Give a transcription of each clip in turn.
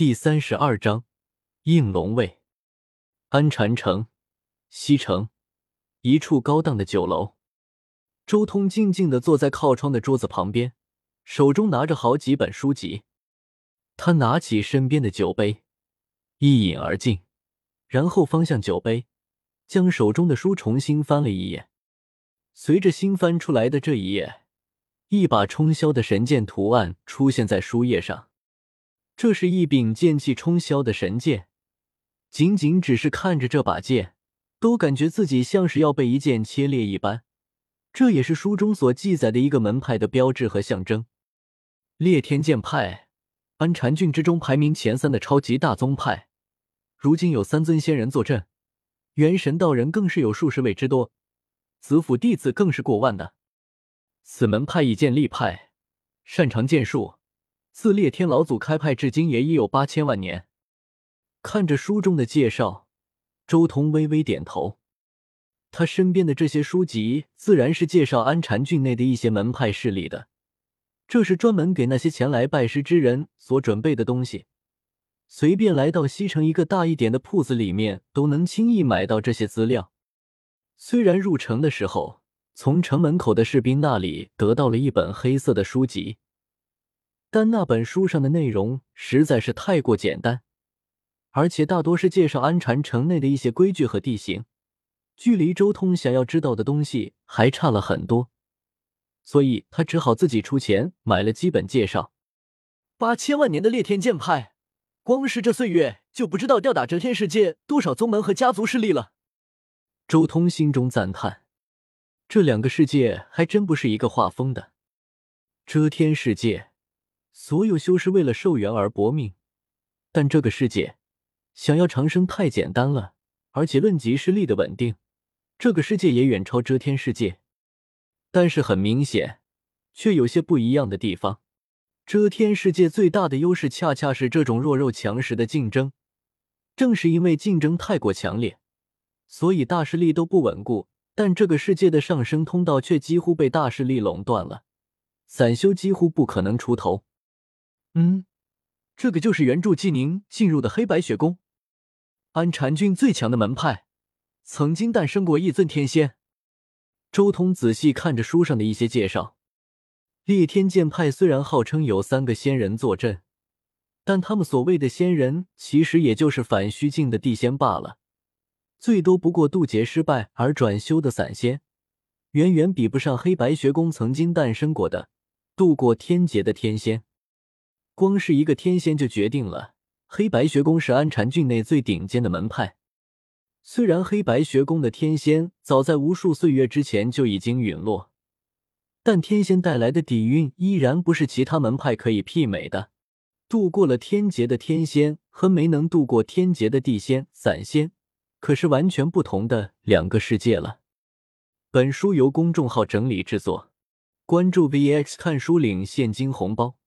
第三十二章应龙卫。安禅城西城一处高档的酒楼，周通静静的坐在靠窗的桌子旁边，手中拿着好几本书籍。他拿起身边的酒杯，一饮而尽，然后方向酒杯，将手中的书重新翻了一页。随着新翻出来的这一页，一把冲霄的神剑图案出现在书页上。这是一柄剑气冲霄的神剑，仅仅只是看着这把剑，都感觉自己像是要被一剑切裂一般。这也是书中所记载的一个门派的标志和象征——烈天剑派，安禅郡之中排名前三的超级大宗派。如今有三尊仙人坐镇，元神道人更是有数十位之多，子府弟子更是过万的。此门派以剑立派，擅长剑术。自烈天老祖开派至今，也已有八千万年。看着书中的介绍，周通微微点头。他身边的这些书籍，自然是介绍安禅郡内的一些门派势力的。这是专门给那些前来拜师之人所准备的东西。随便来到西城一个大一点的铺子里面，都能轻易买到这些资料。虽然入城的时候，从城门口的士兵那里得到了一本黑色的书籍。但那本书上的内容实在是太过简单，而且大多是介绍安禅城内的一些规矩和地形，距离周通想要知道的东西还差了很多，所以他只好自己出钱买了基本介绍。八千万年的裂天剑派，光是这岁月就不知道吊打遮天世界多少宗门和家族势力了。周通心中赞叹，这两个世界还真不是一个画风的，遮天世界。所有修士为了寿元而搏命，但这个世界想要长生太简单了，而且论及势力的稳定，这个世界也远超遮天世界。但是很明显，却有些不一样的地方。遮天世界最大的优势恰恰是这种弱肉强食的竞争，正是因为竞争太过强烈，所以大势力都不稳固。但这个世界的上升通道却几乎被大势力垄断了，散修几乎不可能出头。嗯，这个就是原著纪宁进入的黑白雪宫，安禅郡最强的门派，曾经诞生过一尊天仙。周通仔细看着书上的一些介绍，烈天剑派虽然号称有三个仙人坐镇，但他们所谓的仙人，其实也就是反虚境的地仙罢了，最多不过渡劫失败而转修的散仙，远远比不上黑白学宫曾经诞生过的渡过天劫的天仙。光是一个天仙就决定了黑白学宫是安禅郡内最顶尖的门派。虽然黑白学宫的天仙早在无数岁月之前就已经陨落，但天仙带来的底蕴依然不是其他门派可以媲美的。度过了天劫的天仙和没能度过天劫的地仙、散仙，可是完全不同的两个世界了。本书由公众号整理制作，关注 VX 看书领现金红包。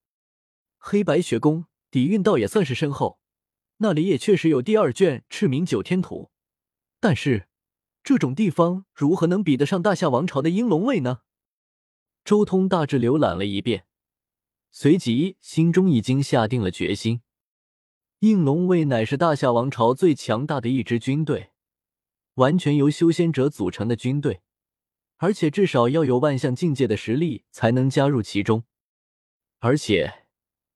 黑白学宫底蕴倒也算是深厚，那里也确实有第二卷《赤明九天图》，但是这种地方如何能比得上大夏王朝的应龙卫呢？周通大致浏览了一遍，随即心中已经下定了决心：应龙卫乃是大夏王朝最强大的一支军队，完全由修仙者组成的军队，而且至少要有万象境界的实力才能加入其中，而且。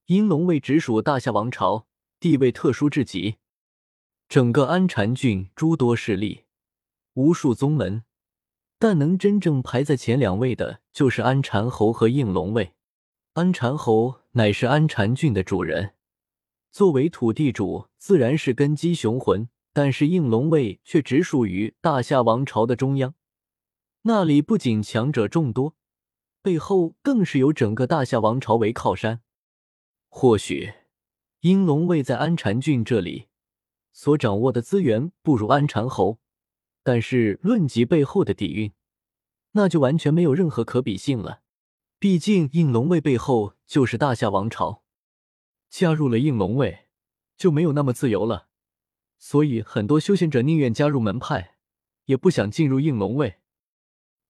阴龙卫直属大夏王朝，地位特殊至极。整个安禅郡诸多势力，无数宗门，但能真正排在前两位的，就是安禅侯和应龙卫。安禅侯乃是安禅郡的主人，作为土地主，自然是根基雄浑。但是应龙卫却直属于大夏王朝的中央，那里不仅强者众多，背后更是有整个大夏王朝为靠山。或许，应龙卫在安禅郡这里所掌握的资源不如安禅侯，但是论及背后的底蕴，那就完全没有任何可比性了。毕竟应龙卫背后就是大夏王朝，加入了应龙卫就没有那么自由了。所以很多修仙者宁愿加入门派，也不想进入应龙卫。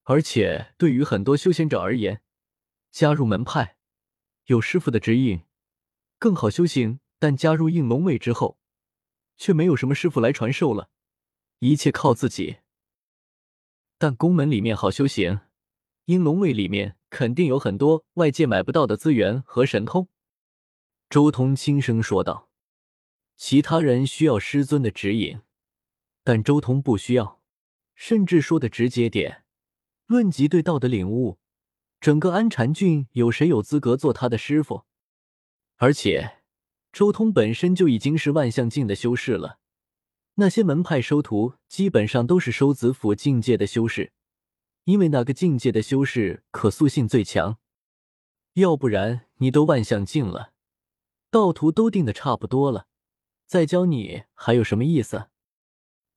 而且对于很多修仙者而言，加入门派有师傅的指引。更好修行，但加入应龙卫之后，却没有什么师傅来传授了，一切靠自己。但宫门里面好修行，应龙卫里面肯定有很多外界买不到的资源和神通。周通轻声说道：“其他人需要师尊的指引，但周通不需要。甚至说的直接点，论及对道的领悟，整个安禅郡有谁有资格做他的师傅？而且，周通本身就已经是万象境的修士了。那些门派收徒，基本上都是收子府境界的修士，因为那个境界的修士可塑性最强。要不然，你都万象境了。”道途都定的差不多了，再教你还有什么意思？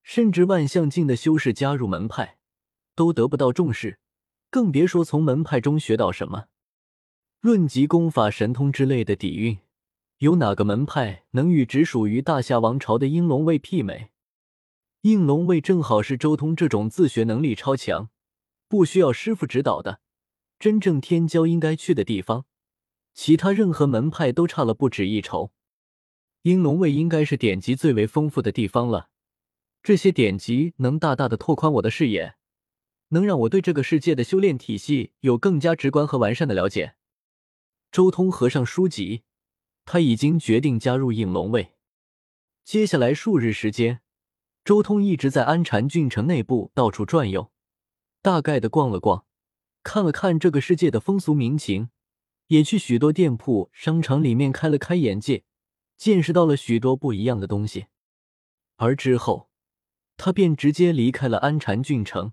甚至万象境的修士加入门派，都得不到重视，更别说从门派中学到什么。论及功法、神通之类的底蕴，有哪个门派能与只属于大夏王朝的应龙卫媲美？应龙卫正好是周通这种自学能力超强、不需要师傅指导的真正天骄应该去的地方。其他任何门派都差了不止一筹，应龙卫应该是典籍最为丰富的地方了。这些典籍能大大的拓宽我的视野，能让我对这个世界的修炼体系有更加直观和完善的了解。周通合上书籍，他已经决定加入应龙卫。接下来数日时间，周通一直在安禅郡城内部到处转悠，大概的逛了逛，看了看这个世界的风俗民情。也去许多店铺、商场里面开了开眼界，见识到了许多不一样的东西。而之后，他便直接离开了安禅郡城，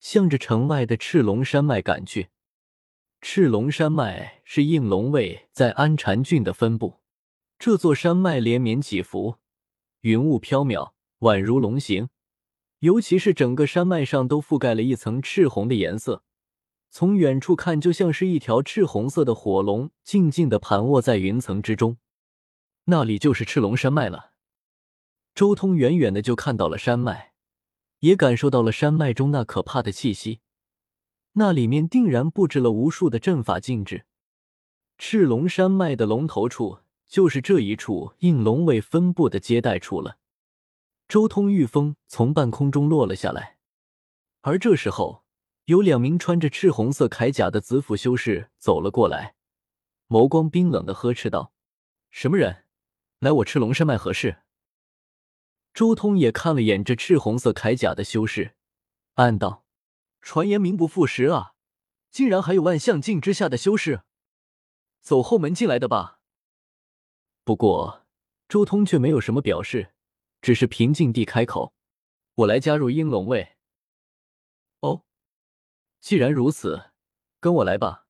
向着城外的赤龙山脉赶去。赤龙山脉是应龙卫在安禅郡的分部。这座山脉连绵起伏，云雾飘渺，宛如龙形。尤其是整个山脉上都覆盖了一层赤红的颜色。从远处看，就像是一条赤红色的火龙，静静的盘卧在云层之中。那里就是赤龙山脉了。周通远远的就看到了山脉，也感受到了山脉中那可怕的气息。那里面定然布置了无数的阵法禁制。赤龙山脉的龙头处，就是这一处应龙卫分部的接待处了。周通御风从半空中落了下来，而这时候。有两名穿着赤红色铠甲的紫府修士走了过来，眸光冰冷的呵斥道：“什么人，来我赤龙山脉何事？”周通也看了眼这赤红色铠甲的修士，暗道：“传言名不副实啊，竟然还有万象境之下的修士，走后门进来的吧？”不过周通却没有什么表示，只是平静地开口：“我来加入鹰龙卫。”哦既然如此，跟我来吧。